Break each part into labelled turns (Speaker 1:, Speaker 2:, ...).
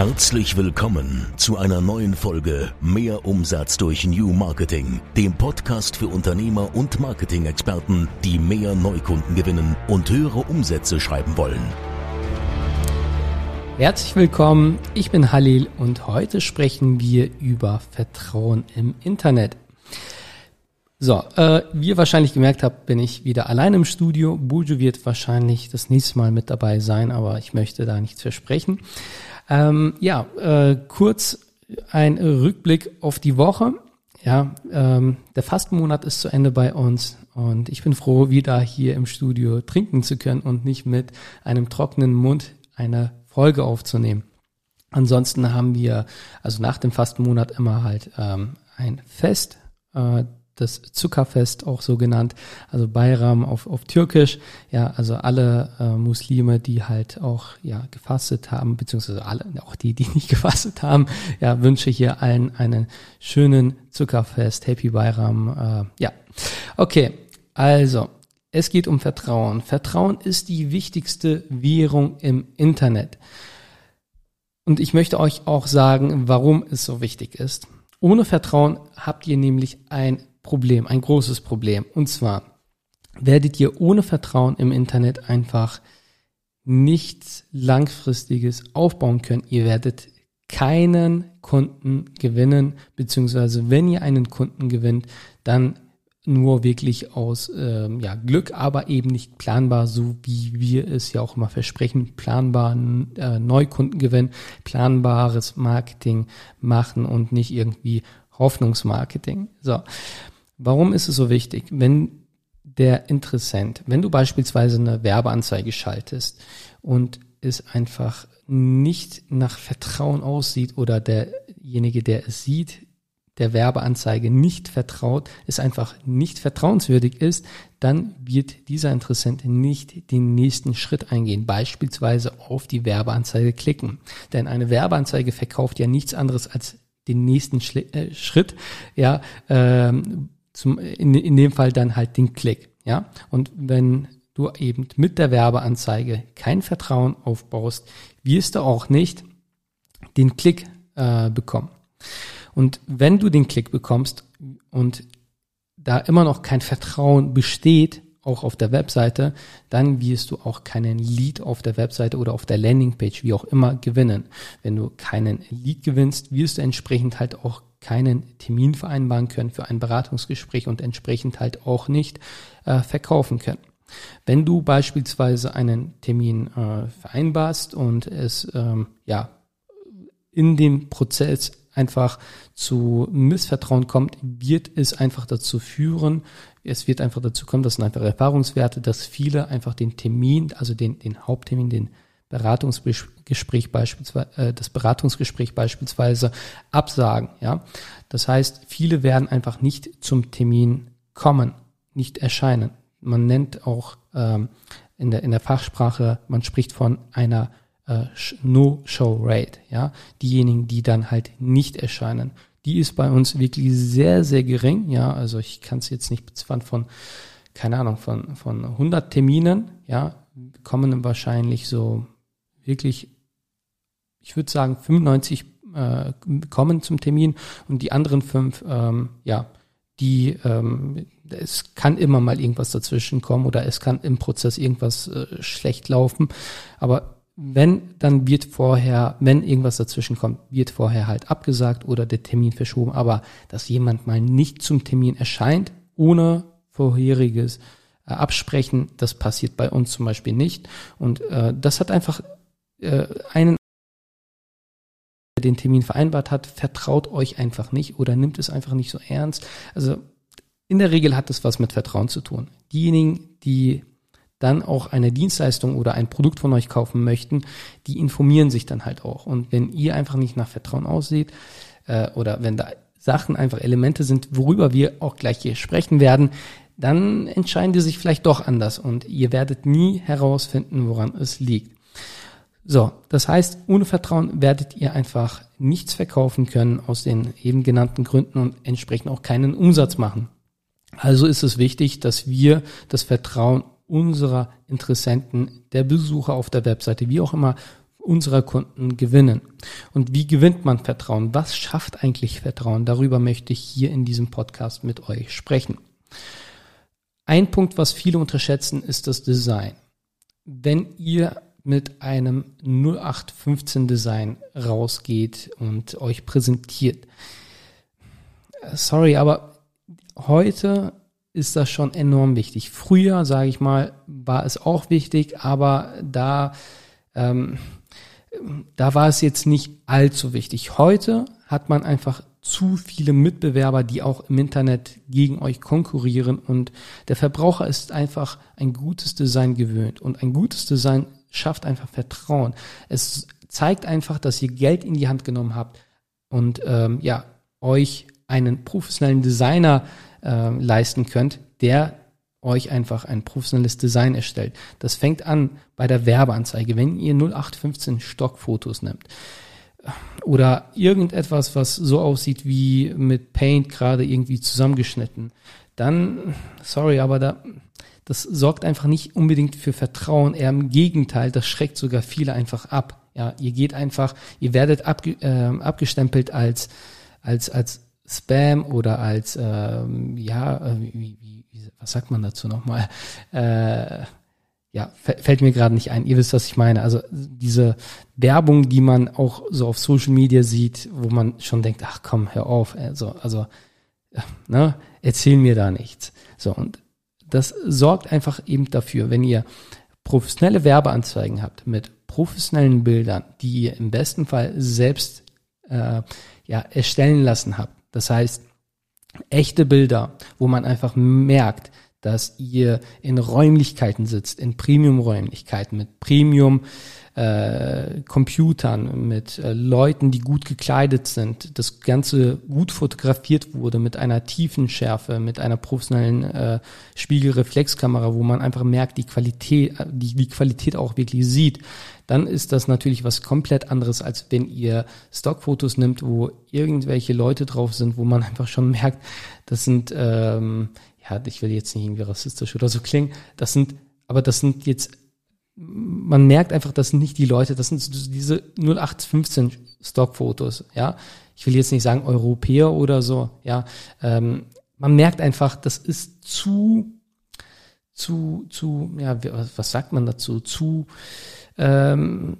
Speaker 1: Herzlich willkommen zu einer neuen Folge Mehr Umsatz durch New Marketing, dem Podcast für Unternehmer und Marketing-Experten, die mehr Neukunden gewinnen und höhere Umsätze schreiben wollen.
Speaker 2: Herzlich willkommen, ich bin Halil und heute sprechen wir über Vertrauen im Internet. So, äh, wie ihr wahrscheinlich gemerkt habt, bin ich wieder allein im Studio. Buju wird wahrscheinlich das nächste Mal mit dabei sein, aber ich möchte da nichts versprechen. Ähm, ja, äh, kurz ein Rückblick auf die Woche. Ja, ähm, der Fastenmonat ist zu Ende bei uns und ich bin froh, wieder hier im Studio trinken zu können und nicht mit einem trockenen Mund eine Folge aufzunehmen. Ansonsten haben wir also nach dem Fastenmonat immer halt ähm, ein Fest. Äh, das Zuckerfest auch so genannt, also Bayram auf, auf Türkisch. Ja, also alle äh, Muslime, die halt auch ja gefastet haben, beziehungsweise alle, auch die, die nicht gefastet haben, ja, wünsche hier allen einen schönen Zuckerfest, Happy Bayram. Äh, ja, okay, also es geht um Vertrauen. Vertrauen ist die wichtigste Währung im Internet. Und ich möchte euch auch sagen, warum es so wichtig ist. Ohne Vertrauen habt ihr nämlich ein Problem, ein großes Problem. Und zwar werdet ihr ohne Vertrauen im Internet einfach nichts Langfristiges aufbauen können. Ihr werdet keinen Kunden gewinnen, beziehungsweise wenn ihr einen Kunden gewinnt, dann nur wirklich aus ähm, ja, Glück, aber eben nicht planbar, so wie wir es ja auch immer versprechen, planbar äh, Neukunden gewinnen, planbares Marketing machen und nicht irgendwie Hoffnungsmarketing. So. Warum ist es so wichtig? Wenn der Interessent, wenn du beispielsweise eine Werbeanzeige schaltest und es einfach nicht nach Vertrauen aussieht oder derjenige, der es sieht, der Werbeanzeige nicht vertraut, es einfach nicht vertrauenswürdig ist, dann wird dieser Interessent nicht den nächsten Schritt eingehen, beispielsweise auf die Werbeanzeige klicken. Denn eine Werbeanzeige verkauft ja nichts anderes als den nächsten äh, Schritt, ja, ähm, zum, in, in dem Fall dann halt den Klick. Ja, und wenn du eben mit der Werbeanzeige kein Vertrauen aufbaust, wirst du auch nicht den Klick äh, bekommen. Und wenn du den Klick bekommst und da immer noch kein Vertrauen besteht, auch auf der Webseite, dann wirst du auch keinen Lead auf der Webseite oder auf der Landingpage, wie auch immer, gewinnen. Wenn du keinen Lead gewinnst, wirst du entsprechend halt auch keinen Termin vereinbaren können für ein Beratungsgespräch und entsprechend halt auch nicht äh, verkaufen können. Wenn du beispielsweise einen Termin äh, vereinbarst und es ähm, ja in dem Prozess einfach zu Missvertrauen kommt, wird es einfach dazu führen, es wird einfach dazu kommen, das sind einfach Erfahrungswerte, dass viele einfach den Termin, also den, den Haupttermin, den Beratungsgespräch beispielsweise, äh, das Beratungsgespräch beispielsweise absagen, ja. Das heißt, viele werden einfach nicht zum Termin kommen, nicht erscheinen. Man nennt auch ähm, in, der, in der Fachsprache, man spricht von einer äh, No-Show-Rate, ja. Diejenigen, die dann halt nicht erscheinen. Die ist bei uns wirklich sehr, sehr gering, ja. Also ich kann es jetzt nicht beziffern von, keine Ahnung, von, von 100 Terminen, ja, kommen wahrscheinlich so wirklich, ich würde sagen, 95 äh, kommen zum Termin und die anderen fünf, ähm, ja, die, ähm, es kann immer mal irgendwas dazwischen kommen oder es kann im Prozess irgendwas äh, schlecht laufen, aber wenn, dann wird vorher, wenn irgendwas dazwischen kommt, wird vorher halt abgesagt oder der Termin verschoben. Aber dass jemand mal nicht zum Termin erscheint, ohne vorheriges äh, Absprechen, das passiert bei uns zum Beispiel nicht. Und äh, das hat einfach einen den Termin vereinbart hat, vertraut euch einfach nicht oder nimmt es einfach nicht so ernst. Also in der Regel hat es was mit Vertrauen zu tun. Diejenigen, die dann auch eine Dienstleistung oder ein Produkt von euch kaufen möchten, die informieren sich dann halt auch. Und wenn ihr einfach nicht nach Vertrauen aussieht äh, oder wenn da Sachen einfach Elemente sind, worüber wir auch gleich hier sprechen werden, dann entscheiden die sich vielleicht doch anders und ihr werdet nie herausfinden, woran es liegt. So, das heißt, ohne Vertrauen werdet ihr einfach nichts verkaufen können aus den eben genannten Gründen und entsprechend auch keinen Umsatz machen. Also ist es wichtig, dass wir das Vertrauen unserer Interessenten, der Besucher auf der Webseite, wie auch immer, unserer Kunden gewinnen. Und wie gewinnt man Vertrauen? Was schafft eigentlich Vertrauen? Darüber möchte ich hier in diesem Podcast mit euch sprechen. Ein Punkt, was viele unterschätzen, ist das Design. Wenn ihr mit einem 0815 Design rausgeht und euch präsentiert, sorry, aber heute ist das schon enorm wichtig. Früher, sage ich mal, war es auch wichtig, aber da, ähm, da war es jetzt nicht allzu wichtig. Heute hat man einfach zu viele Mitbewerber, die auch im Internet gegen euch konkurrieren und der Verbraucher ist einfach ein gutes Design gewöhnt und ein gutes Design schafft einfach Vertrauen. Es zeigt einfach, dass ihr Geld in die Hand genommen habt und ähm, ja euch einen professionellen Designer äh, leisten könnt, der euch einfach ein professionelles Design erstellt. Das fängt an bei der Werbeanzeige. Wenn ihr 0815 Stockfotos nehmt oder irgendetwas, was so aussieht wie mit Paint gerade irgendwie zusammengeschnitten, dann, sorry, aber da, das sorgt einfach nicht unbedingt für Vertrauen. Eher im Gegenteil, das schreckt sogar viele einfach ab. Ja, ihr geht einfach, ihr werdet abge, äh, abgestempelt als, als, als Spam oder als, ähm, ja, äh, wie, wie, wie, was sagt man dazu nochmal? Äh, ja, fällt mir gerade nicht ein. Ihr wisst, was ich meine. Also diese Werbung, die man auch so auf Social Media sieht, wo man schon denkt, ach komm, hör auf. Also, also ne, erzähl mir da nichts. So, und das sorgt einfach eben dafür, wenn ihr professionelle Werbeanzeigen habt mit professionellen Bildern, die ihr im besten Fall selbst äh, ja, erstellen lassen habt, das heißt, echte Bilder, wo man einfach merkt, dass ihr in Räumlichkeiten sitzt, in Premium-Räumlichkeiten mit Premium äh, Computern, mit äh, Leuten, die gut gekleidet sind, das Ganze gut fotografiert wurde mit einer tiefen Schärfe, mit einer professionellen äh, Spiegelreflexkamera, wo man einfach merkt, die Qualität, die, die Qualität auch wirklich sieht, dann ist das natürlich was komplett anderes, als wenn ihr Stockfotos nimmt, wo irgendwelche Leute drauf sind, wo man einfach schon merkt, das sind, ähm, ja, ich will jetzt nicht irgendwie rassistisch oder so klingen, das sind, aber das sind jetzt man merkt einfach, das sind nicht die Leute, das sind diese 0815 Stockfotos, ja. Ich will jetzt nicht sagen Europäer oder so, ja. Ähm, man merkt einfach, das ist zu, zu, zu, ja, was sagt man dazu? Zu, ähm,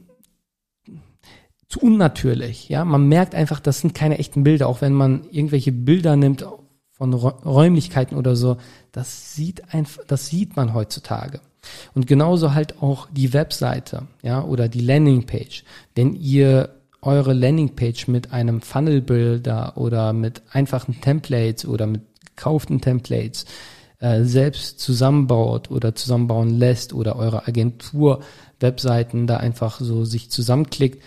Speaker 2: zu unnatürlich, ja. Man merkt einfach, das sind keine echten Bilder, auch wenn man irgendwelche Bilder nimmt von Räumlichkeiten oder so. Das sieht einfach, das sieht man heutzutage. Und genauso halt auch die Webseite, ja, oder die Landingpage. Wenn ihr eure Landingpage mit einem Funnel-Builder oder mit einfachen Templates oder mit gekauften Templates äh, selbst zusammenbaut oder zusammenbauen lässt oder eure Agentur Webseiten da einfach so sich zusammenklickt,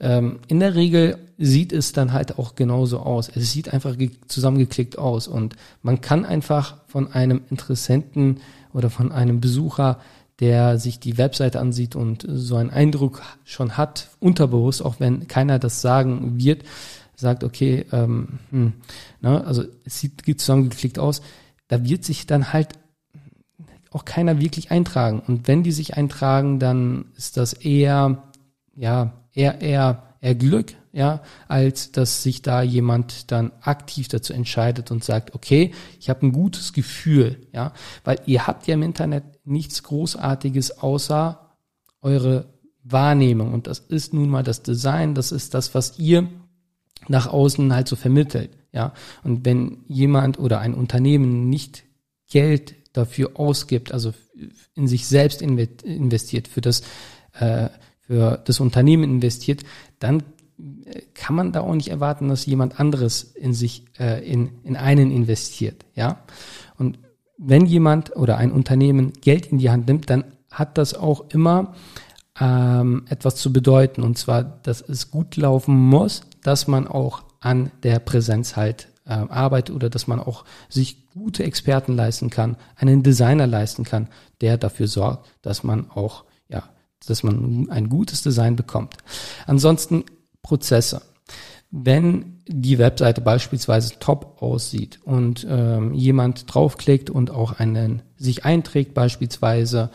Speaker 2: ähm, in der Regel sieht es dann halt auch genauso aus. Es sieht einfach zusammengeklickt aus und man kann einfach von einem Interessenten oder von einem Besucher, der sich die Webseite ansieht und so einen Eindruck schon hat, unterbewusst, auch wenn keiner das sagen wird, sagt, okay, ähm, hm, ne, also es sieht zusammengeklickt aus, da wird sich dann halt auch keiner wirklich eintragen. Und wenn die sich eintragen, dann ist das eher, ja, eher, eher, eher Glück, ja, als dass sich da jemand dann aktiv dazu entscheidet und sagt, okay, ich habe ein gutes Gefühl, ja, weil ihr habt ja im Internet nichts Großartiges außer eure Wahrnehmung und das ist nun mal das Design, das ist das, was ihr nach außen halt so vermittelt, ja. Und wenn jemand oder ein Unternehmen nicht Geld dafür ausgibt, also in sich selbst investiert für das äh, für das Unternehmen investiert, dann kann man da auch nicht erwarten, dass jemand anderes in sich, äh, in, in einen investiert, ja. Und wenn jemand oder ein Unternehmen Geld in die Hand nimmt, dann hat das auch immer ähm, etwas zu bedeuten. Und zwar, dass es gut laufen muss, dass man auch an der Präsenz halt äh, arbeitet oder dass man auch sich gute Experten leisten kann, einen Designer leisten kann, der dafür sorgt, dass man auch dass man ein gutes Design bekommt. Ansonsten Prozesse. Wenn die Webseite beispielsweise top aussieht und ähm, jemand draufklickt und auch einen sich einträgt beispielsweise,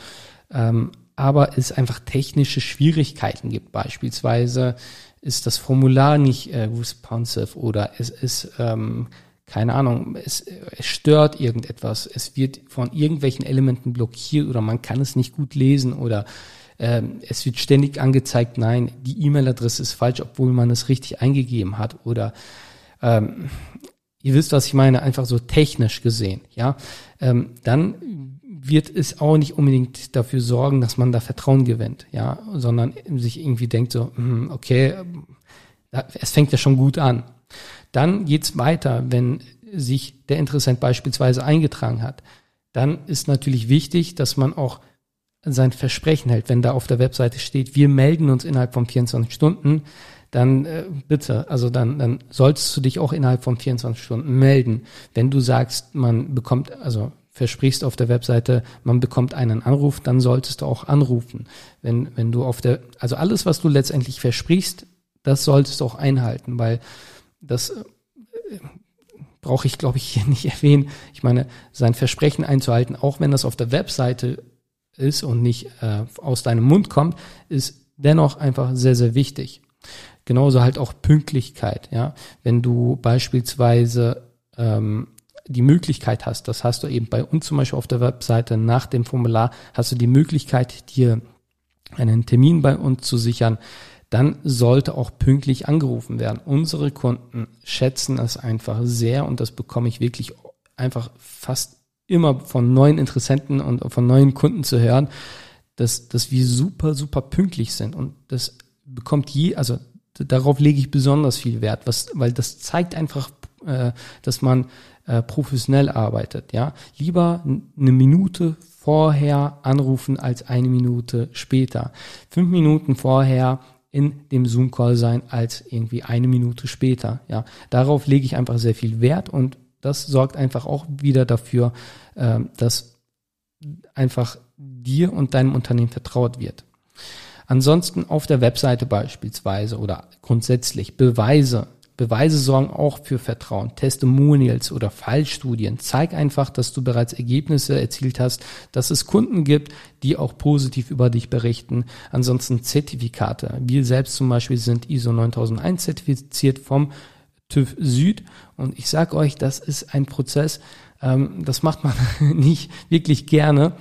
Speaker 2: ähm, aber es einfach technische Schwierigkeiten gibt. Beispielsweise ist das Formular nicht äh, responsive oder es ist, ähm, keine Ahnung, es, es stört irgendetwas, es wird von irgendwelchen Elementen blockiert oder man kann es nicht gut lesen oder ähm, es wird ständig angezeigt, nein, die E-Mail-Adresse ist falsch, obwohl man es richtig eingegeben hat oder ähm, ihr wisst, was ich meine, einfach so technisch gesehen, ja, ähm, dann wird es auch nicht unbedingt dafür sorgen, dass man da Vertrauen gewinnt, ja, sondern sich irgendwie denkt so, hm, okay, es fängt ja schon gut an. Dann geht's weiter, wenn sich der Interessent beispielsweise eingetragen hat. Dann ist natürlich wichtig, dass man auch sein Versprechen hält. Wenn da auf der Webseite steht, wir melden uns innerhalb von 24 Stunden, dann äh, bitte, also dann, dann solltest du dich auch innerhalb von 24 Stunden melden. Wenn du sagst, man bekommt, also versprichst auf der Webseite, man bekommt einen Anruf, dann solltest du auch anrufen. Wenn, wenn du auf der, also alles, was du letztendlich versprichst, das solltest du auch einhalten, weil das äh, brauche ich, glaube ich, hier nicht erwähnen. Ich meine, sein Versprechen einzuhalten, auch wenn das auf der Webseite ist und nicht äh, aus deinem Mund kommt, ist dennoch einfach sehr, sehr wichtig. Genauso halt auch Pünktlichkeit, ja. Wenn du beispielsweise ähm, die Möglichkeit hast, das hast du eben bei uns zum Beispiel auf der Webseite nach dem Formular, hast du die Möglichkeit, dir einen Termin bei uns zu sichern, dann sollte auch pünktlich angerufen werden. Unsere Kunden schätzen es einfach sehr und das bekomme ich wirklich einfach fast immer von neuen Interessenten und von neuen Kunden zu hören, dass, dass wir super, super pünktlich sind und das bekommt je, also darauf lege ich besonders viel Wert, was, weil das zeigt einfach, äh, dass man äh, professionell arbeitet. Ja, lieber eine Minute vorher anrufen als eine Minute später. Fünf Minuten vorher in dem Zoom-Call sein als irgendwie eine Minute später. Ja, darauf lege ich einfach sehr viel Wert und das sorgt einfach auch wieder dafür, äh, dass einfach dir und deinem Unternehmen vertraut wird. Ansonsten auf der Webseite beispielsweise oder grundsätzlich Beweise Beweise sorgen auch für Vertrauen. Testimonials oder Fallstudien. Zeig einfach, dass du bereits Ergebnisse erzielt hast, dass es Kunden gibt, die auch positiv über dich berichten. Ansonsten Zertifikate. Wir selbst zum Beispiel sind ISO 9001 zertifiziert vom TÜV Süd. Und ich sage euch, das ist ein Prozess, ähm, das macht man nicht wirklich gerne.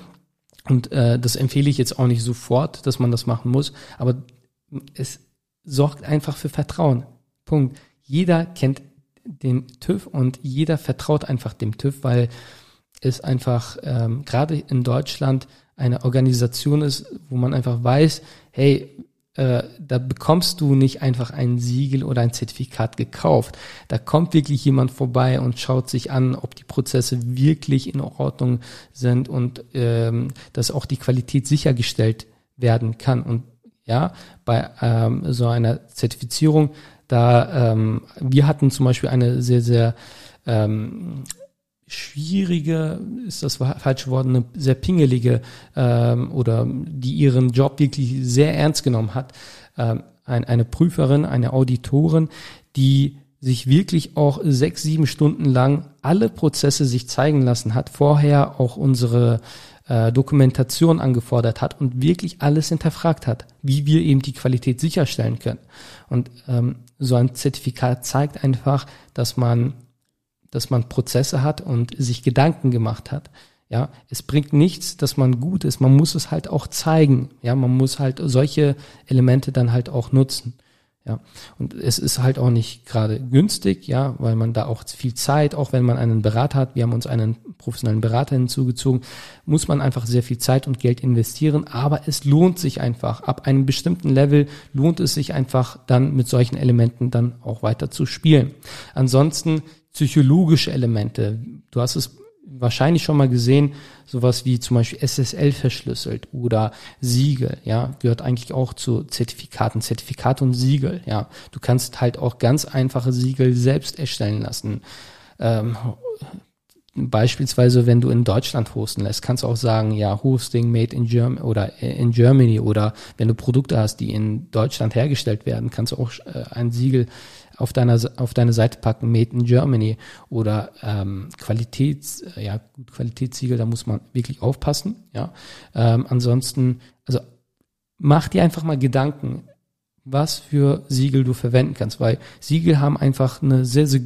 Speaker 2: Und äh, das empfehle ich jetzt auch nicht sofort, dass man das machen muss. Aber es sorgt einfach für Vertrauen. Punkt jeder kennt den TÜV und jeder vertraut einfach dem TÜV, weil es einfach ähm, gerade in Deutschland eine Organisation ist, wo man einfach weiß, hey, äh, da bekommst du nicht einfach ein Siegel oder ein Zertifikat gekauft. Da kommt wirklich jemand vorbei und schaut sich an, ob die Prozesse wirklich in Ordnung sind und ähm, dass auch die Qualität sichergestellt werden kann. Und ja, bei ähm, so einer Zertifizierung da ähm, wir hatten zum Beispiel eine sehr, sehr ähm, schwierige, ist das falsche Wort, eine sehr pingelige ähm, oder die ihren Job wirklich sehr ernst genommen hat. Ähm, ein, eine Prüferin, eine Auditorin, die sich wirklich auch sechs, sieben Stunden lang alle Prozesse sich zeigen lassen hat, vorher auch unsere äh, Dokumentation angefordert hat und wirklich alles hinterfragt hat, wie wir eben die Qualität sicherstellen können. Und ähm, so ein Zertifikat zeigt einfach, dass man, dass man Prozesse hat und sich Gedanken gemacht hat. Ja, es bringt nichts, dass man gut ist. Man muss es halt auch zeigen. Ja, man muss halt solche Elemente dann halt auch nutzen. Ja, und es ist halt auch nicht gerade günstig, ja, weil man da auch viel Zeit, auch wenn man einen Berater hat, wir haben uns einen professionellen Berater hinzugezogen, muss man einfach sehr viel Zeit und Geld investieren, aber es lohnt sich einfach. Ab einem bestimmten Level lohnt es sich einfach dann mit solchen Elementen dann auch weiter zu spielen. Ansonsten psychologische Elemente. Du hast es wahrscheinlich schon mal gesehen, sowas wie zum Beispiel SSL verschlüsselt oder Siegel, ja, gehört eigentlich auch zu Zertifikaten, Zertifikate und Siegel, ja. Du kannst halt auch ganz einfache Siegel selbst erstellen lassen. Ähm, beispielsweise, wenn du in Deutschland hosten lässt, kannst du auch sagen, ja, Hosting made in Germany oder in Germany oder wenn du Produkte hast, die in Deutschland hergestellt werden, kannst du auch äh, ein Siegel auf deiner auf deine Seite packen, made in Germany oder ähm, Qualitäts ja gut Qualitätssiegel, da muss man wirklich aufpassen, ja. Ähm, ansonsten, also mach dir einfach mal Gedanken, was für Siegel du verwenden kannst, weil Siegel haben einfach eine sehr sehr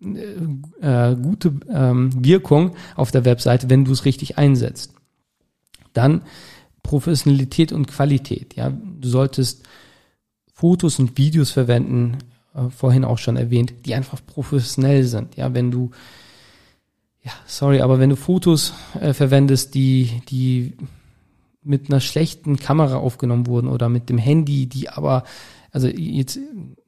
Speaker 2: äh, gute ähm, Wirkung auf der Webseite, wenn du es richtig einsetzt. Dann Professionalität und Qualität. Ja, du solltest Fotos und Videos verwenden, äh, vorhin auch schon erwähnt, die einfach professionell sind. Ja, wenn du ja, sorry, aber wenn du Fotos äh, verwendest, die die mit einer schlechten Kamera aufgenommen wurden oder mit dem Handy, die aber also jetzt,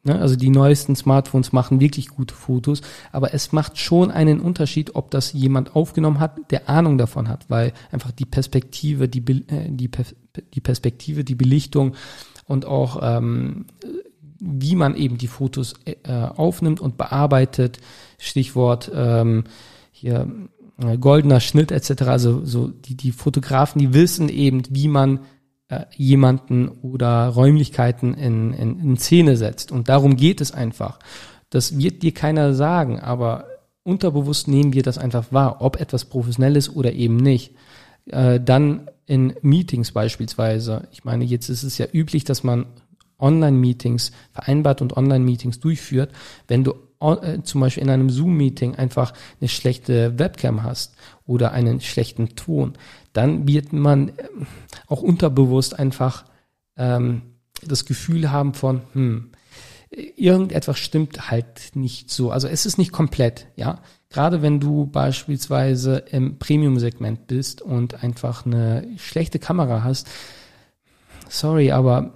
Speaker 2: ne, also die neuesten Smartphones machen wirklich gute Fotos, aber es macht schon einen Unterschied, ob das jemand aufgenommen hat, der Ahnung davon hat, weil einfach die Perspektive, die, äh, die, die Perspektive, die Belichtung und auch ähm, wie man eben die Fotos äh, aufnimmt und bearbeitet, Stichwort ähm, hier äh, goldener Schnitt etc. Also so die, die Fotografen, die wissen eben, wie man äh, jemanden oder Räumlichkeiten in, in, in Szene setzt. Und darum geht es einfach. Das wird dir keiner sagen, aber unterbewusst nehmen wir das einfach wahr, ob etwas professionell ist oder eben nicht. Äh, dann in Meetings beispielsweise. Ich meine, jetzt ist es ja üblich, dass man Online-Meetings vereinbart und Online-Meetings durchführt. Wenn du äh, zum Beispiel in einem Zoom-Meeting einfach eine schlechte Webcam hast oder einen schlechten Ton, dann wird man äh, auch unterbewusst einfach ähm, das Gefühl haben von, hm, irgendetwas stimmt halt nicht so. Also es ist nicht komplett, ja. Gerade wenn du beispielsweise im Premium-Segment bist und einfach eine schlechte Kamera hast, sorry, aber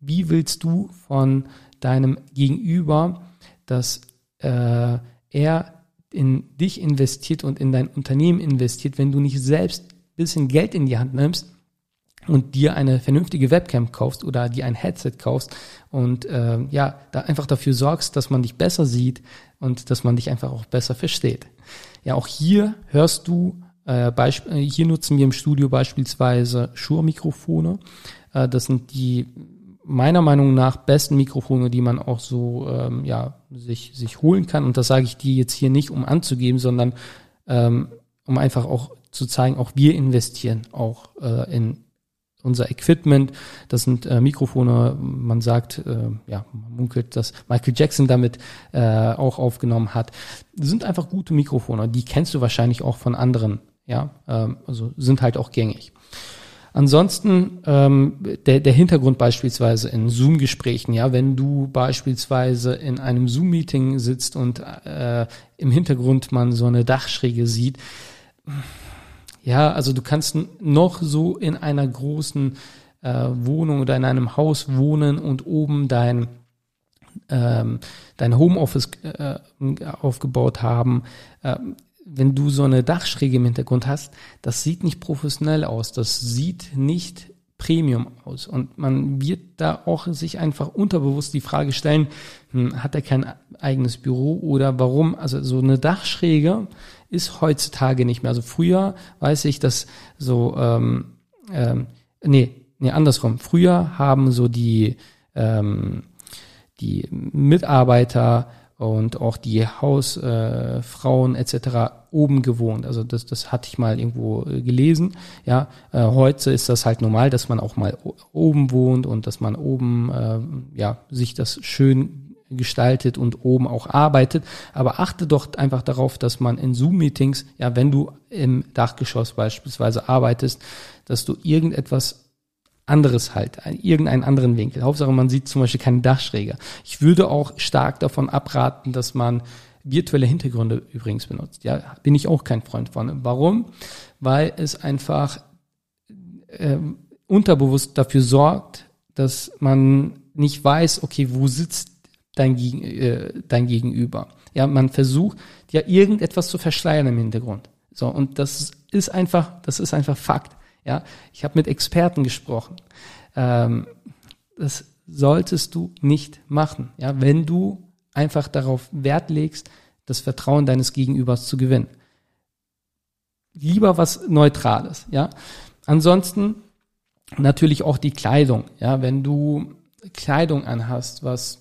Speaker 2: wie willst du von deinem Gegenüber, dass äh, er in dich investiert und in dein Unternehmen investiert, wenn du nicht selbst bisschen Geld in die Hand nimmst und dir eine vernünftige Webcam kaufst oder dir ein Headset kaufst und äh, ja, da einfach dafür sorgst, dass man dich besser sieht und dass man dich einfach auch besser versteht. Ja, auch hier hörst du, äh, äh hier nutzen wir im Studio beispielsweise Shure-Mikrofone. Äh, das sind die meiner Meinung nach besten Mikrofone, die man auch so ähm, ja sich sich holen kann. Und das sage ich dir jetzt hier nicht, um anzugeben, sondern ähm, um einfach auch zu zeigen, auch wir investieren auch äh, in unser Equipment. Das sind äh, Mikrofone, man sagt, äh, ja, man munkelt, dass Michael Jackson damit äh, auch aufgenommen hat. Das sind einfach gute Mikrofone, die kennst du wahrscheinlich auch von anderen, ja, ähm, also sind halt auch gängig. Ansonsten ähm, der, der Hintergrund beispielsweise in Zoom-Gesprächen, ja, wenn du beispielsweise in einem Zoom-Meeting sitzt und äh, im Hintergrund man so eine Dachschräge sieht, ja, also du kannst noch so in einer großen äh, Wohnung oder in einem Haus wohnen und oben dein ähm, dein Homeoffice äh, aufgebaut haben. Äh, wenn du so eine Dachschräge im Hintergrund hast, das sieht nicht professionell aus, das sieht nicht Premium aus. Und man wird da auch sich einfach unterbewusst die Frage stellen, hm, hat er kein eigenes Büro oder warum? Also so eine Dachschräge ist heutzutage nicht mehr. Also früher weiß ich, dass so, ähm, ähm, nee, nee, andersrum. Früher haben so die, ähm, die Mitarbeiter und auch die Hausfrauen äh, etc. oben gewohnt. Also das, das hatte ich mal irgendwo äh, gelesen. Ja, äh, heute ist das halt normal, dass man auch mal oben wohnt und dass man oben äh, ja sich das schön gestaltet und oben auch arbeitet. Aber achte doch einfach darauf, dass man in Zoom-Meetings, ja, wenn du im Dachgeschoss beispielsweise arbeitest, dass du irgendetwas anderes halt, irgendeinen anderen Winkel. Hauptsache, man sieht zum Beispiel keine Dachschräge. Ich würde auch stark davon abraten, dass man virtuelle Hintergründe übrigens benutzt. Ja, bin ich auch kein Freund von. Warum? Weil es einfach äh, unterbewusst dafür sorgt, dass man nicht weiß, okay, wo sitzt dein, äh, dein Gegenüber. Ja, man versucht ja irgendetwas zu verschleiern im Hintergrund. So, und das ist einfach, das ist einfach Fakt. Ja, ich habe mit Experten gesprochen. Ähm, das solltest du nicht machen. Ja, wenn du einfach darauf Wert legst, das Vertrauen deines Gegenübers zu gewinnen. lieber was Neutrales, ja. Ansonsten natürlich auch die Kleidung, ja. Wenn du Kleidung anhast, was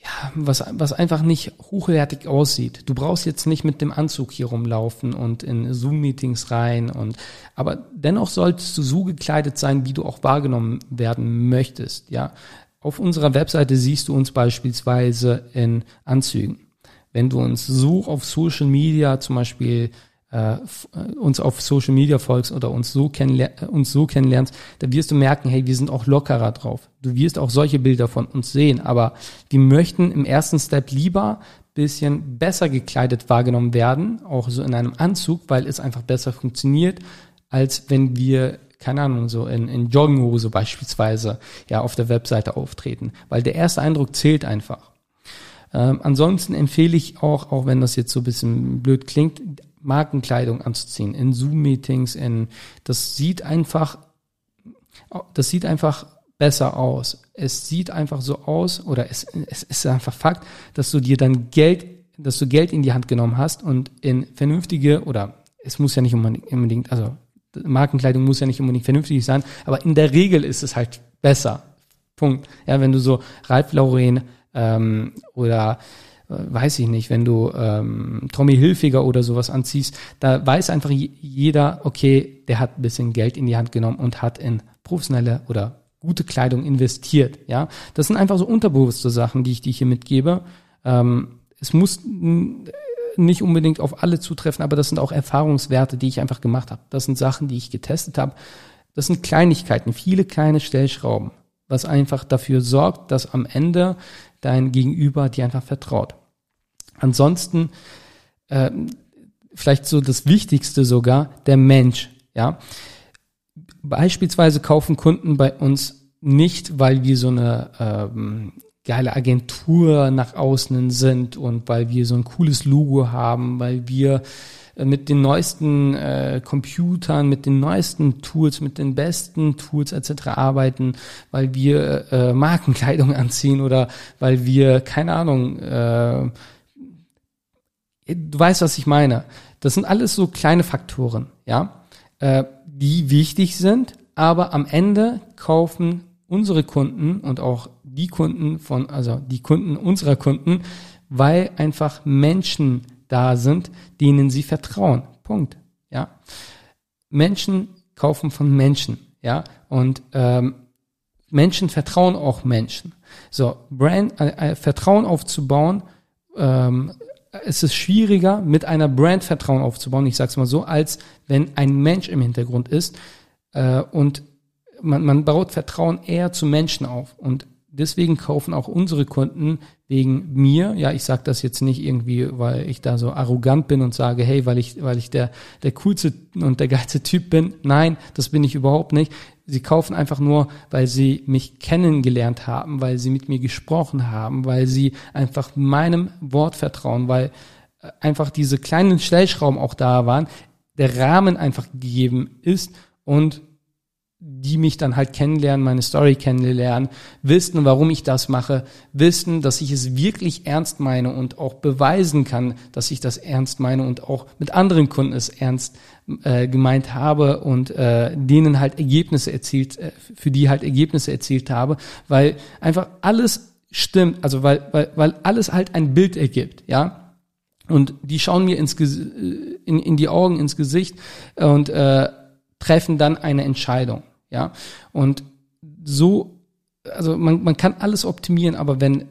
Speaker 2: ja, was, was einfach nicht hochwertig aussieht. Du brauchst jetzt nicht mit dem Anzug hier rumlaufen und in Zoom-Meetings rein und, aber dennoch solltest du so gekleidet sein, wie du auch wahrgenommen werden möchtest, ja. Auf unserer Webseite siehst du uns beispielsweise in Anzügen. Wenn du uns so auf Social Media zum Beispiel äh, uns auf Social Media folgst oder uns so, kennenler uns so kennenlernst, dann wirst du merken, hey, wir sind auch lockerer drauf. Du wirst auch solche Bilder von uns sehen, aber wir möchten im ersten Step lieber bisschen besser gekleidet wahrgenommen werden, auch so in einem Anzug, weil es einfach besser funktioniert, als wenn wir keine Ahnung, so in, in Jogginghose beispielsweise ja auf der Webseite auftreten, weil der erste Eindruck zählt einfach. Ähm, ansonsten empfehle ich auch, auch wenn das jetzt so ein bisschen blöd klingt, Markenkleidung anzuziehen, in Zoom-Meetings, in, das sieht einfach, das sieht einfach besser aus. Es sieht einfach so aus, oder es, es ist einfach Fakt, dass du dir dann Geld, dass du Geld in die Hand genommen hast und in vernünftige, oder es muss ja nicht unbedingt, also Markenkleidung muss ja nicht unbedingt vernünftig sein, aber in der Regel ist es halt besser. Punkt. Ja, wenn du so Ralph Lauren ähm, oder äh, weiß ich nicht, wenn du ähm, Tommy Hilfiger oder sowas anziehst, da weiß einfach jeder, okay, der hat ein bisschen Geld in die Hand genommen und hat in professionelle oder gute Kleidung investiert. Ja, das sind einfach so unterbewusste Sachen, die ich dir hier mitgebe. Ähm, es muss nicht unbedingt auf alle zutreffen, aber das sind auch Erfahrungswerte, die ich einfach gemacht habe. Das sind Sachen, die ich getestet habe. Das sind Kleinigkeiten, viele kleine Stellschrauben, was einfach dafür sorgt, dass am Ende dein Gegenüber dir einfach vertraut. Ansonsten äh, vielleicht so das Wichtigste sogar, der Mensch. Ja, beispielsweise kaufen Kunden bei uns nicht, weil wir so eine ähm, geile Agentur nach außen sind und weil wir so ein cooles Logo haben, weil wir äh, mit den neuesten äh, Computern, mit den neuesten Tools, mit den besten Tools etc. arbeiten, weil wir äh, Markenkleidung anziehen oder weil wir, keine Ahnung, äh, du weißt, was ich meine. Das sind alles so kleine Faktoren, ja, äh, die wichtig sind, aber am Ende kaufen unsere Kunden und auch die Kunden von, also die Kunden unserer Kunden, weil einfach Menschen da sind, denen sie vertrauen. Punkt. Ja. Menschen kaufen von Menschen. Ja. Und ähm, Menschen vertrauen auch Menschen. So, Brand, äh, äh, Vertrauen aufzubauen, ähm, es ist schwieriger, mit einer Brand Vertrauen aufzubauen, ich sag's mal so, als wenn ein Mensch im Hintergrund ist. Äh, und man, man baut Vertrauen eher zu Menschen auf. Und deswegen kaufen auch unsere Kunden wegen mir, ja, ich sage das jetzt nicht irgendwie, weil ich da so arrogant bin und sage, hey, weil ich, weil ich der, der coolste und der geilste Typ bin. Nein, das bin ich überhaupt nicht. Sie kaufen einfach nur, weil sie mich kennengelernt haben, weil sie mit mir gesprochen haben, weil sie einfach meinem Wort vertrauen, weil äh, einfach diese kleinen Stellschrauben auch da waren, der Rahmen einfach gegeben ist und die mich dann halt kennenlernen, meine Story kennenlernen, wissen, warum ich das mache, wissen, dass ich es wirklich ernst meine und auch beweisen kann, dass ich das ernst meine und auch mit anderen Kunden es ernst äh, gemeint habe und äh, denen halt Ergebnisse erzielt, äh, für die halt Ergebnisse erzielt habe, weil einfach alles stimmt, also weil, weil, weil alles halt ein Bild ergibt, ja. Und die schauen mir ins, äh, in, in die Augen, ins Gesicht und äh, treffen dann eine Entscheidung. Ja, und so, also man, man kann alles optimieren, aber wenn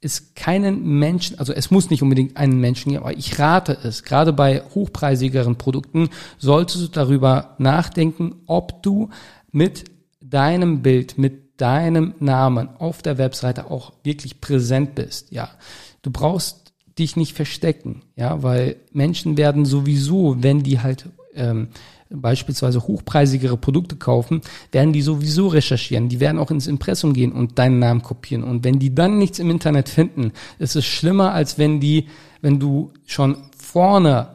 Speaker 2: es keinen Menschen, also es muss nicht unbedingt einen Menschen geben, aber ich rate es, gerade bei hochpreisigeren Produkten, solltest du darüber nachdenken, ob du mit deinem Bild, mit deinem Namen auf der Webseite auch wirklich präsent bist. Ja, du brauchst dich nicht verstecken, ja, weil Menschen werden sowieso, wenn die halt ähm, beispielsweise hochpreisigere Produkte kaufen, werden die sowieso recherchieren. Die werden auch ins Impressum gehen und deinen Namen kopieren. Und wenn die dann nichts im Internet finden, ist es schlimmer, als wenn die, wenn du schon vorne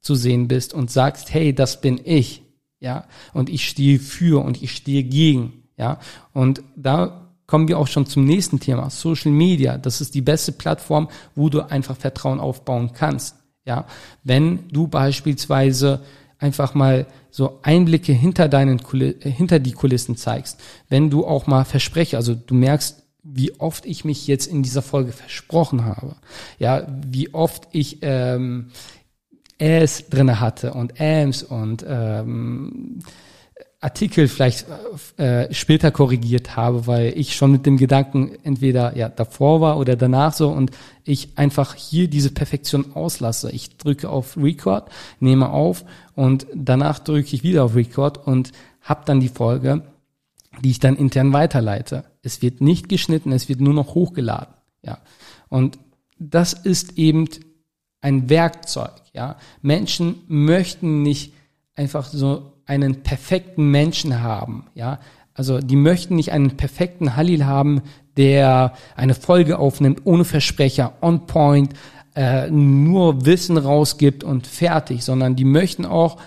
Speaker 2: zu sehen bist und sagst, hey, das bin ich, ja, und ich stehe für und ich stehe gegen, ja, und da kommen wir auch schon zum nächsten Thema, Social Media. Das ist die beste Plattform, wo du einfach Vertrauen aufbauen kannst. Ja, wenn du beispielsweise einfach mal so Einblicke hinter deinen hinter die Kulissen zeigst, wenn du auch mal Verspreche, also du merkst, wie oft ich mich jetzt in dieser Folge versprochen habe, ja, wie oft ich ähm, es drinne hatte und Ams und ähm, Artikel vielleicht äh, später korrigiert habe, weil ich schon mit dem Gedanken entweder ja davor war oder danach so und ich einfach hier diese Perfektion auslasse. Ich drücke auf Record, nehme auf und danach drücke ich wieder auf Record und habe dann die Folge, die ich dann intern weiterleite. Es wird nicht geschnitten, es wird nur noch hochgeladen. Ja. Und das ist eben ein Werkzeug. Ja. Menschen möchten nicht einfach so einen perfekten Menschen haben, ja. Also die möchten nicht einen perfekten Halil haben, der eine Folge aufnimmt ohne Versprecher, on point, äh, nur Wissen rausgibt und fertig, sondern die möchten auch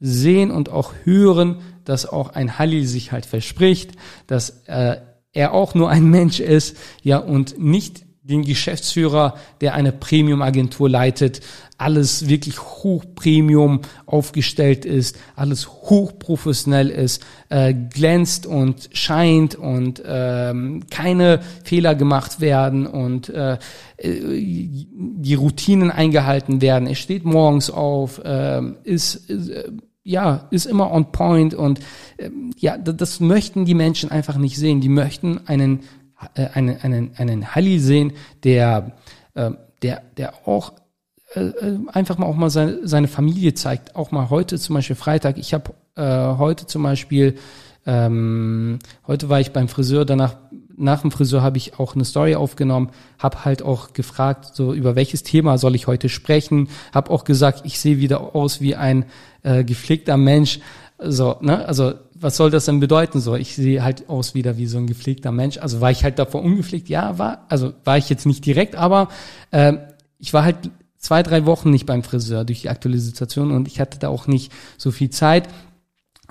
Speaker 2: sehen und auch hören, dass auch ein Halil sich halt verspricht, dass äh, er auch nur ein Mensch ist, ja, und nicht den Geschäftsführer, der eine Premium-Agentur leitet, alles wirklich hochpremium aufgestellt ist, alles hochprofessionell ist, äh, glänzt und scheint und ähm, keine Fehler gemacht werden und äh, die Routinen eingehalten werden. Er steht morgens auf, äh, ist, äh, ja, ist immer on point und äh, ja, das möchten die Menschen einfach nicht sehen. Die möchten einen äh, einen, einen, einen Halil sehen, der, äh, der, der auch äh, äh, einfach mal auch mal seine, seine Familie zeigt. Auch mal heute zum Beispiel Freitag. Ich habe äh, heute zum Beispiel, ähm, heute war ich beim Friseur, danach nach dem Friseur habe ich auch eine Story aufgenommen, habe halt auch gefragt, so über welches Thema soll ich heute sprechen, habe auch gesagt, ich sehe wieder aus wie ein äh, gepflegter Mensch, so, ne? Also was soll das denn bedeuten? So, ich sehe halt aus wieder wie so ein gepflegter Mensch. Also war ich halt davor ungepflegt? Ja, war, also war ich jetzt nicht direkt, aber äh, ich war halt zwei, drei Wochen nicht beim Friseur durch die aktuelle Situation und ich hatte da auch nicht so viel Zeit.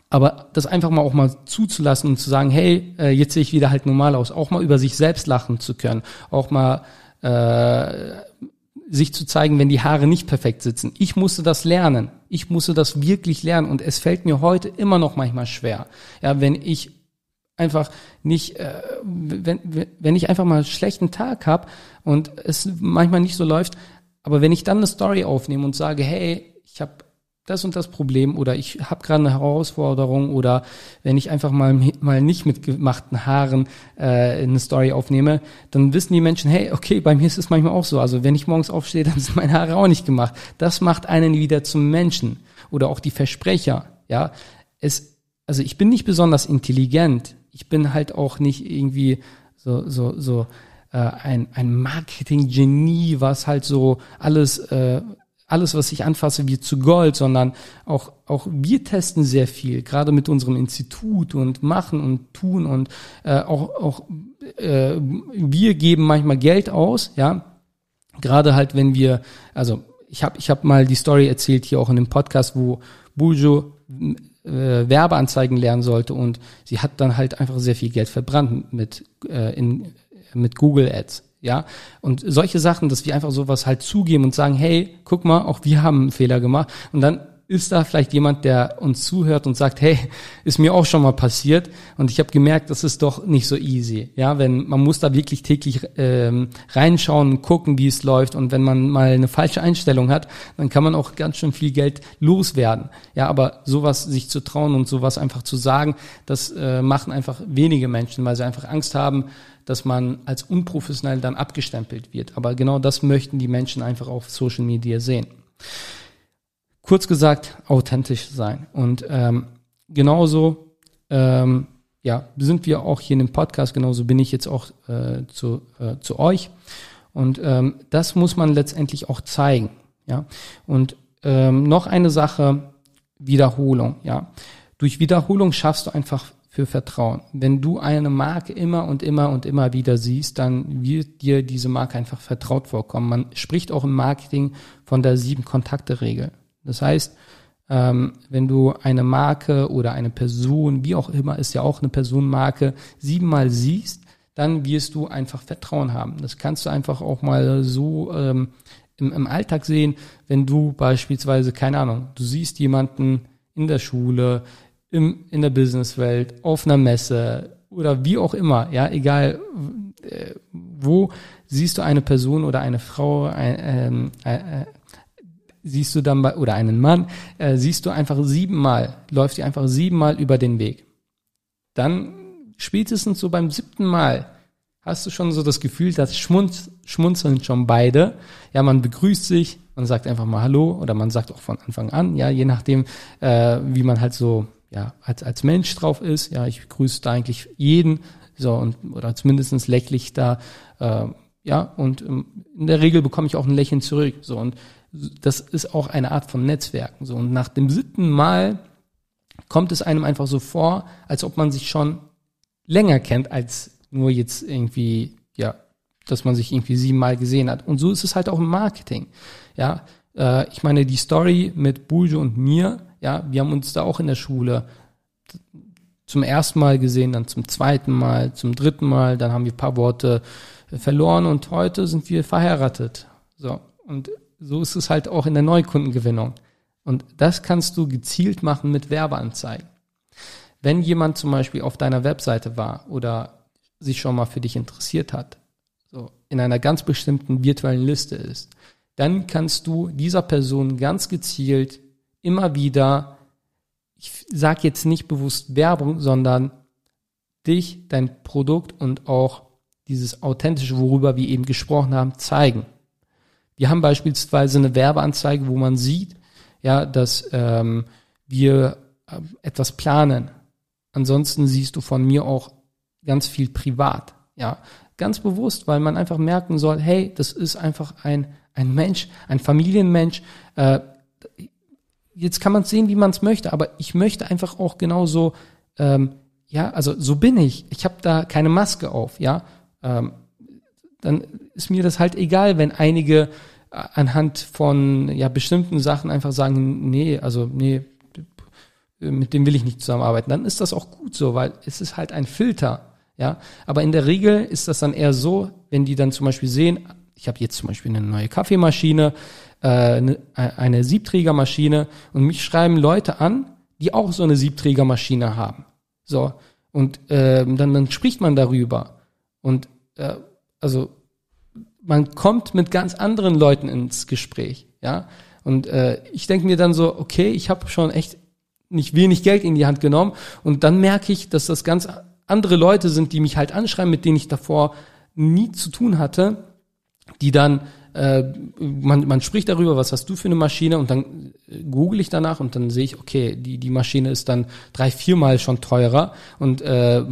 Speaker 2: Aber das einfach mal auch mal zuzulassen und zu sagen, hey, äh, jetzt sehe ich wieder halt normal aus, auch mal über sich selbst lachen zu können, auch mal äh, sich zu zeigen, wenn die Haare nicht perfekt sitzen. Ich musste das lernen. Ich musste das wirklich lernen und es fällt mir heute immer noch manchmal schwer. Ja, wenn ich einfach nicht, äh, wenn, wenn ich einfach mal einen schlechten Tag habe und es manchmal nicht so läuft, aber wenn ich dann eine Story aufnehme und sage, hey, ich habe das und das Problem oder ich habe gerade eine Herausforderung oder wenn ich einfach mal mal nicht mit gemachten Haaren äh, eine Story aufnehme, dann wissen die Menschen, hey, okay, bei mir ist es manchmal auch so. Also wenn ich morgens aufstehe, dann sind meine Haare auch nicht gemacht. Das macht einen wieder zum Menschen oder auch die Versprecher. Ja, es, also ich bin nicht besonders intelligent. Ich bin halt auch nicht irgendwie so so so äh, ein ein Marketing-Genie, was halt so alles äh, alles, was ich anfasse, wird zu Gold, sondern auch, auch wir testen sehr viel, gerade mit unserem Institut und machen und tun und äh, auch, auch äh, wir geben manchmal Geld aus, ja, gerade halt, wenn wir, also ich habe ich hab mal die Story erzählt hier auch in dem Podcast, wo Bujo äh, Werbeanzeigen lernen sollte und sie hat dann halt einfach sehr viel Geld verbrannt mit, äh, in, mit Google Ads ja. Und solche Sachen, dass wir einfach sowas halt zugeben und sagen, hey, guck mal, auch wir haben einen Fehler gemacht. Und dann ist da vielleicht jemand, der uns zuhört und sagt, hey, ist mir auch schon mal passiert und ich habe gemerkt, das ist doch nicht so easy. Ja, wenn man muss da wirklich täglich ähm, reinschauen, gucken, wie es läuft und wenn man mal eine falsche Einstellung hat, dann kann man auch ganz schön viel Geld loswerden. Ja, aber sowas sich zu trauen und sowas einfach zu sagen, das äh, machen einfach wenige Menschen, weil sie einfach Angst haben, dass man als unprofessionell dann abgestempelt wird. Aber genau das möchten die Menschen einfach auf Social Media sehen. Kurz gesagt, authentisch sein. Und ähm, genauso ähm, ja, sind wir auch hier in dem Podcast, genauso bin ich jetzt auch äh, zu, äh, zu euch. Und ähm, das muss man letztendlich auch zeigen. Ja? Und ähm, noch eine Sache, Wiederholung. Ja? Durch Wiederholung schaffst du einfach für Vertrauen. Wenn du eine Marke immer und immer und immer wieder siehst, dann wird dir diese Marke einfach vertraut vorkommen. Man spricht auch im Marketing von der sieben Kontakte-Regel. Das heißt, ähm, wenn du eine Marke oder eine Person, wie auch immer, ist ja auch eine Personenmarke, siebenmal siehst, dann wirst du einfach Vertrauen haben. Das kannst du einfach auch mal so ähm, im, im Alltag sehen, wenn du beispielsweise, keine Ahnung, du siehst jemanden in der Schule, im, in der Businesswelt, auf einer Messe oder wie auch immer, ja, egal äh, wo, siehst du eine Person oder eine Frau, ein, ähm, äh, äh, siehst du dann bei, oder einen Mann, äh, siehst du einfach siebenmal, läuft dir einfach siebenmal über den Weg. Dann spätestens so beim siebten Mal hast du schon so das Gefühl, dass schmunz, schmunzeln schon beide. Ja, man begrüßt sich, man sagt einfach mal Hallo oder man sagt auch von Anfang an, ja, je nachdem, äh, wie man halt so ja als als Mensch drauf ist. Ja, ich begrüße da eigentlich jeden so und oder zumindestens lächlich da. Äh, ja, und ähm, in der Regel bekomme ich auch ein Lächeln zurück. So und das ist auch eine Art von Netzwerken. So und nach dem siebten Mal kommt es einem einfach so vor, als ob man sich schon länger kennt als nur jetzt irgendwie, ja, dass man sich irgendwie siebenmal gesehen hat. Und so ist es halt auch im Marketing. Ja, äh, ich meine, die Story mit Bulge und mir, ja, wir haben uns da auch in der Schule zum ersten Mal gesehen, dann zum zweiten Mal, zum dritten Mal, dann haben wir ein paar Worte verloren und heute sind wir verheiratet. So. Und so ist es halt auch in der Neukundengewinnung. Und das kannst du gezielt machen mit Werbeanzeigen. Wenn jemand zum Beispiel auf deiner Webseite war oder sich schon mal für dich interessiert hat, so in einer ganz bestimmten virtuellen Liste ist, dann kannst du dieser Person ganz gezielt immer wieder, ich sage jetzt nicht bewusst Werbung, sondern dich, dein Produkt und auch dieses authentische, worüber wir eben gesprochen haben, zeigen. Wir haben beispielsweise eine Werbeanzeige, wo man sieht, ja, dass ähm, wir äh, etwas planen. Ansonsten siehst du von mir auch ganz viel privat. Ja, ganz bewusst, weil man einfach merken soll, hey, das ist einfach ein, ein Mensch, ein Familienmensch. Äh, jetzt kann man es sehen, wie man es möchte, aber ich möchte einfach auch genauso, ähm, ja, also so bin ich. Ich habe da keine Maske auf, ja. Ähm, dann ist mir das halt egal, wenn einige anhand von ja bestimmten Sachen einfach sagen, nee, also nee, mit dem will ich nicht zusammenarbeiten. Dann ist das auch gut so, weil es ist halt ein Filter. Ja, aber in der Regel ist das dann eher so, wenn die dann zum Beispiel sehen, ich habe jetzt zum Beispiel eine neue Kaffeemaschine, äh, eine, eine Siebträgermaschine und mich schreiben Leute an, die auch so eine Siebträgermaschine haben. So und äh, dann, dann spricht man darüber und äh, also man kommt mit ganz anderen Leuten ins Gespräch, ja. Und äh, ich denke mir dann so, okay, ich habe schon echt nicht wenig Geld in die Hand genommen und dann merke ich, dass das ganz andere Leute sind, die mich halt anschreiben, mit denen ich davor nie zu tun hatte, die dann äh, man, man spricht darüber, was hast du für eine Maschine und dann äh, google ich danach und dann sehe ich, okay, die, die Maschine ist dann drei, viermal schon teurer und äh,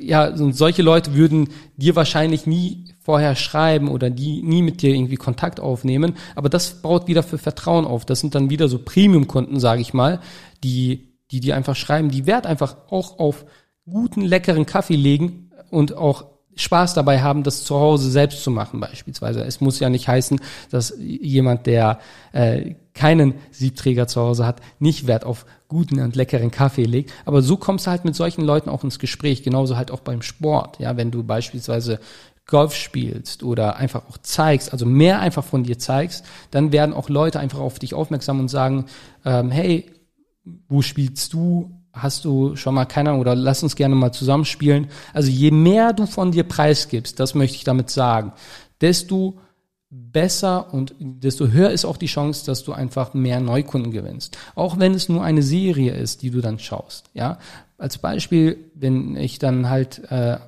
Speaker 2: ja, und solche Leute würden dir wahrscheinlich nie vorher schreiben oder die nie mit dir irgendwie Kontakt aufnehmen, aber das baut wieder für Vertrauen auf. Das sind dann wieder so Premium-Kunden, sage ich mal, die, die dir einfach schreiben, die Wert einfach auch auf guten, leckeren Kaffee legen und auch Spaß dabei haben, das zu Hause selbst zu machen beispielsweise. Es muss ja nicht heißen, dass jemand, der äh, keinen Siebträger zu Hause hat, nicht Wert auf guten und leckeren Kaffee legt. Aber so kommst du halt mit solchen Leuten auch ins Gespräch. Genauso halt auch beim Sport. Ja, wenn du beispielsweise Golf spielst oder einfach auch zeigst, also mehr einfach von dir zeigst, dann werden auch Leute einfach auf dich aufmerksam und sagen, ähm, hey, wo spielst du? Hast du schon mal keine Ahnung, oder lass uns gerne mal zusammenspielen. Also je mehr du von dir preisgibst, das möchte ich damit sagen, desto besser und desto höher ist auch die Chance, dass du einfach mehr Neukunden gewinnst. Auch wenn es nur eine Serie ist, die du dann schaust. Ja, als Beispiel, wenn ich dann halt äh,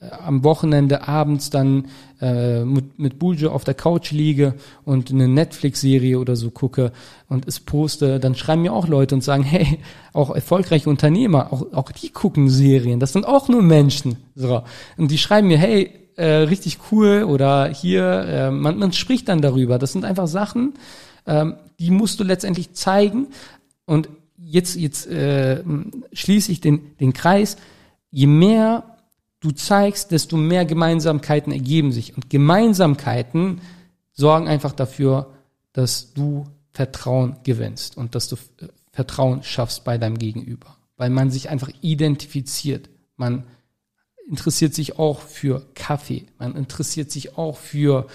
Speaker 2: am Wochenende abends dann äh, mit, mit Bulge auf der Couch liege und eine Netflix-Serie oder so gucke und es poste, dann schreiben mir auch Leute und sagen, hey, auch erfolgreiche Unternehmer, auch, auch die gucken Serien, das sind auch nur Menschen. So. Und die schreiben mir, hey, äh, richtig cool oder hier, äh, man, man spricht dann darüber. Das sind einfach Sachen, ähm, die musst du letztendlich zeigen. Und jetzt, jetzt äh, schließe ich den, den Kreis. Je mehr du zeigst, desto mehr Gemeinsamkeiten ergeben sich. Und Gemeinsamkeiten sorgen einfach dafür, dass du Vertrauen gewinnst und dass du äh, Vertrauen schaffst bei deinem Gegenüber. Weil man sich einfach identifiziert. Man interessiert sich auch für Kaffee, man interessiert sich auch für,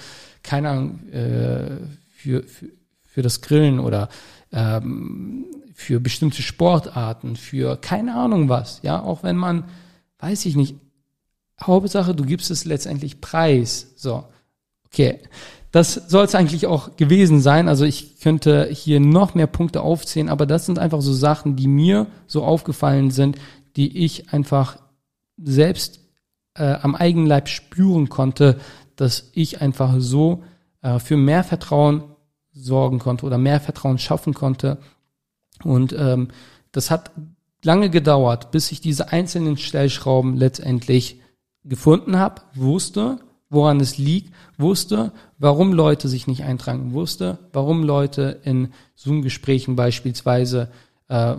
Speaker 2: keine Ahnung, äh, für, für, für das Grillen oder ähm, für bestimmte Sportarten, für keine Ahnung was, ja, auch wenn man, weiß ich nicht, Hauptsache, du gibst es letztendlich preis. So, okay. Das soll es eigentlich auch gewesen sein. Also ich könnte hier noch mehr Punkte aufzählen, aber das sind einfach so Sachen, die mir so aufgefallen sind, die ich einfach selbst äh, am eigenen Leib spüren konnte, dass ich einfach so äh, für mehr Vertrauen sorgen konnte oder mehr Vertrauen schaffen konnte. Und ähm, das hat lange gedauert, bis ich diese einzelnen Stellschrauben letztendlich gefunden habe, wusste, woran es liegt, wusste, warum Leute sich nicht eintragen, wusste, warum Leute in Zoom-Gesprächen beispielsweise äh,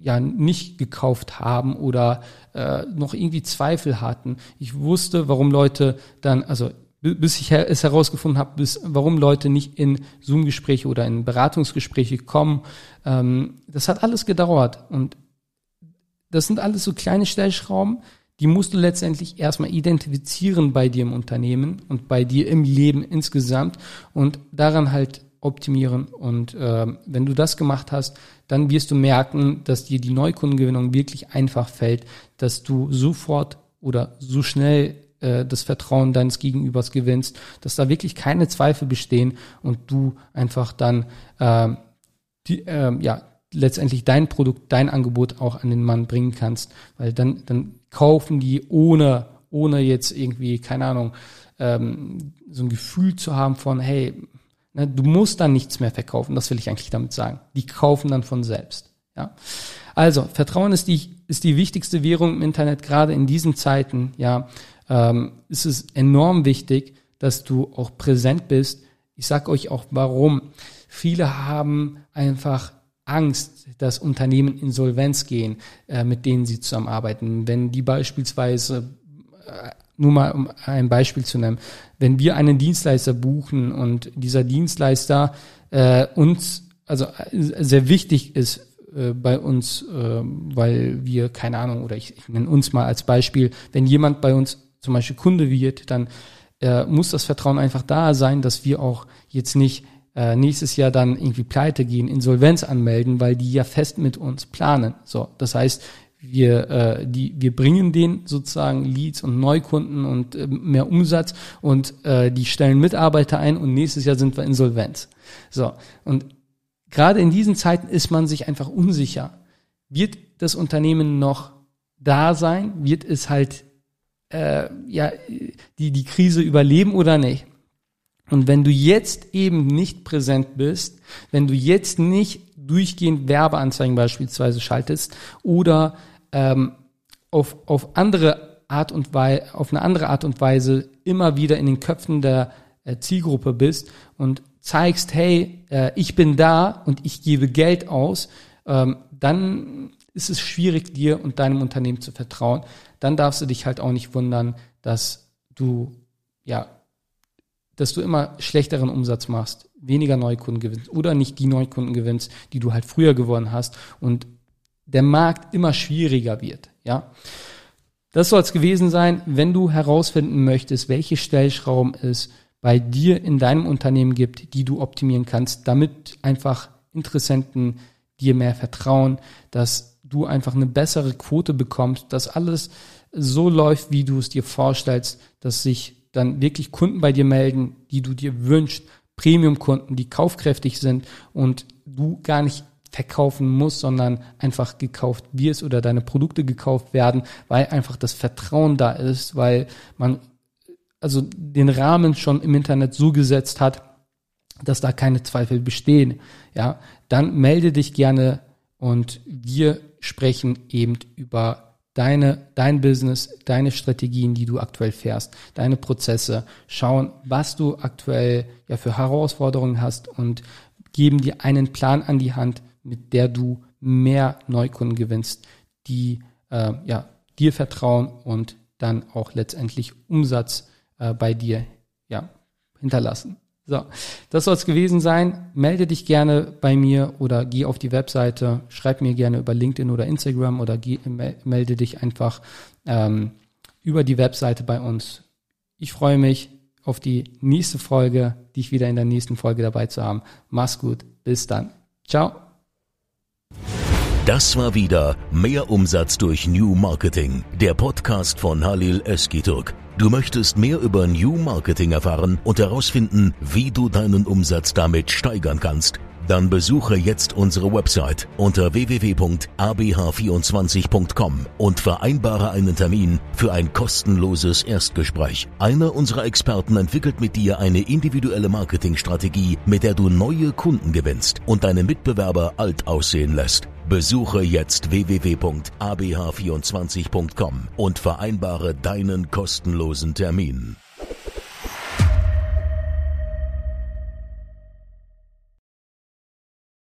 Speaker 2: ja nicht gekauft haben oder äh, noch irgendwie Zweifel hatten. Ich wusste, warum Leute dann, also bis ich es herausgefunden habe, bis, warum Leute nicht in Zoom-Gespräche oder in Beratungsgespräche kommen. Ähm, das hat alles gedauert und das sind alles so kleine Stellschrauben, die musst du letztendlich erstmal identifizieren bei dir im Unternehmen und bei dir im Leben insgesamt und daran halt optimieren. Und äh, wenn du das gemacht hast, dann wirst du merken, dass dir die Neukundengewinnung wirklich einfach fällt, dass du sofort oder so schnell äh, das Vertrauen deines Gegenübers gewinnst, dass da wirklich keine Zweifel bestehen und du einfach dann äh, die, äh, ja letztendlich dein Produkt, dein Angebot auch an den Mann bringen kannst, weil dann dann kaufen die ohne, ohne jetzt irgendwie, keine Ahnung, ähm, so ein Gefühl zu haben von, hey, ne, du musst dann nichts mehr verkaufen, das will ich eigentlich damit sagen. Die kaufen dann von selbst. Ja. Also, Vertrauen ist die, ist die wichtigste Währung im Internet, gerade in diesen Zeiten, ja, ähm, ist es enorm wichtig, dass du auch präsent bist. Ich sag euch auch warum. Viele haben einfach Angst, dass Unternehmen insolvenz gehen, äh, mit denen sie zusammenarbeiten. Wenn die beispielsweise, äh, nur mal um ein Beispiel zu nennen, wenn wir einen Dienstleister buchen und dieser Dienstleister äh, uns, also äh, sehr wichtig ist äh, bei uns, äh, weil wir, keine Ahnung, oder ich, ich nenne uns mal als Beispiel, wenn jemand bei uns zum Beispiel Kunde wird, dann äh, muss das Vertrauen einfach da sein, dass wir auch jetzt nicht äh, nächstes Jahr dann irgendwie pleite gehen, Insolvenz anmelden, weil die ja fest mit uns planen. So, das heißt, wir, äh, die, wir bringen denen sozusagen Leads und Neukunden und äh, mehr Umsatz und äh, die stellen Mitarbeiter ein und nächstes Jahr sind wir insolvent. So, und gerade in diesen Zeiten ist man sich einfach unsicher. Wird das Unternehmen noch da sein? Wird es halt äh, ja die, die Krise überleben oder nicht? Und wenn du jetzt eben nicht präsent bist, wenn du jetzt nicht durchgehend Werbeanzeigen beispielsweise schaltest oder ähm, auf, auf andere Art und Weise, auf eine andere Art und Weise immer wieder in den Köpfen der äh, Zielgruppe bist und zeigst, hey, äh, ich bin da und ich gebe Geld aus, ähm, dann ist es schwierig, dir und deinem Unternehmen zu vertrauen. Dann darfst du dich halt auch nicht wundern, dass du ja dass du immer schlechteren Umsatz machst, weniger Neukunden gewinnst oder nicht die Neukunden gewinnst, die du halt früher gewonnen hast und der Markt immer schwieriger wird, ja. Das soll es gewesen sein, wenn du herausfinden möchtest, welche Stellschrauben es bei dir in deinem Unternehmen gibt, die du optimieren kannst, damit einfach Interessenten dir mehr vertrauen, dass du einfach eine bessere Quote bekommst, dass alles so läuft, wie du es dir vorstellst, dass sich dann wirklich Kunden bei dir melden, die du dir wünschst, Premium-Kunden, die kaufkräftig sind und du gar nicht verkaufen musst, sondern einfach gekauft wirst oder deine Produkte gekauft werden, weil einfach das Vertrauen da ist, weil man also den Rahmen schon im Internet so gesetzt hat, dass da keine Zweifel bestehen. Ja, dann melde dich gerne und wir sprechen eben über deine, dein Business, deine Strategien, die du aktuell fährst, deine Prozesse, schauen, was du aktuell ja für Herausforderungen hast und geben dir einen Plan an die Hand, mit der du mehr Neukunden gewinnst, die äh, ja dir vertrauen und dann auch letztendlich Umsatz äh, bei dir ja hinterlassen. So, das soll es gewesen sein. Melde dich gerne bei mir oder geh auf die Webseite, schreib mir gerne über LinkedIn oder Instagram oder geh, melde dich einfach ähm, über die Webseite bei uns. Ich freue mich auf die nächste Folge, dich wieder in der nächsten Folge dabei zu haben. Mach's gut. Bis dann. Ciao.
Speaker 1: Das war wieder Mehr Umsatz durch New Marketing, der Podcast von Halil Eskiturk. Du möchtest mehr über New Marketing erfahren und herausfinden, wie du deinen Umsatz damit steigern kannst. Dann besuche jetzt unsere Website unter www.abh24.com und vereinbare einen Termin für ein kostenloses Erstgespräch. Einer unserer Experten entwickelt mit dir eine individuelle Marketingstrategie, mit der du neue Kunden gewinnst und deine Mitbewerber alt aussehen lässt. Besuche jetzt www.abh24.com und vereinbare deinen kostenlosen Termin.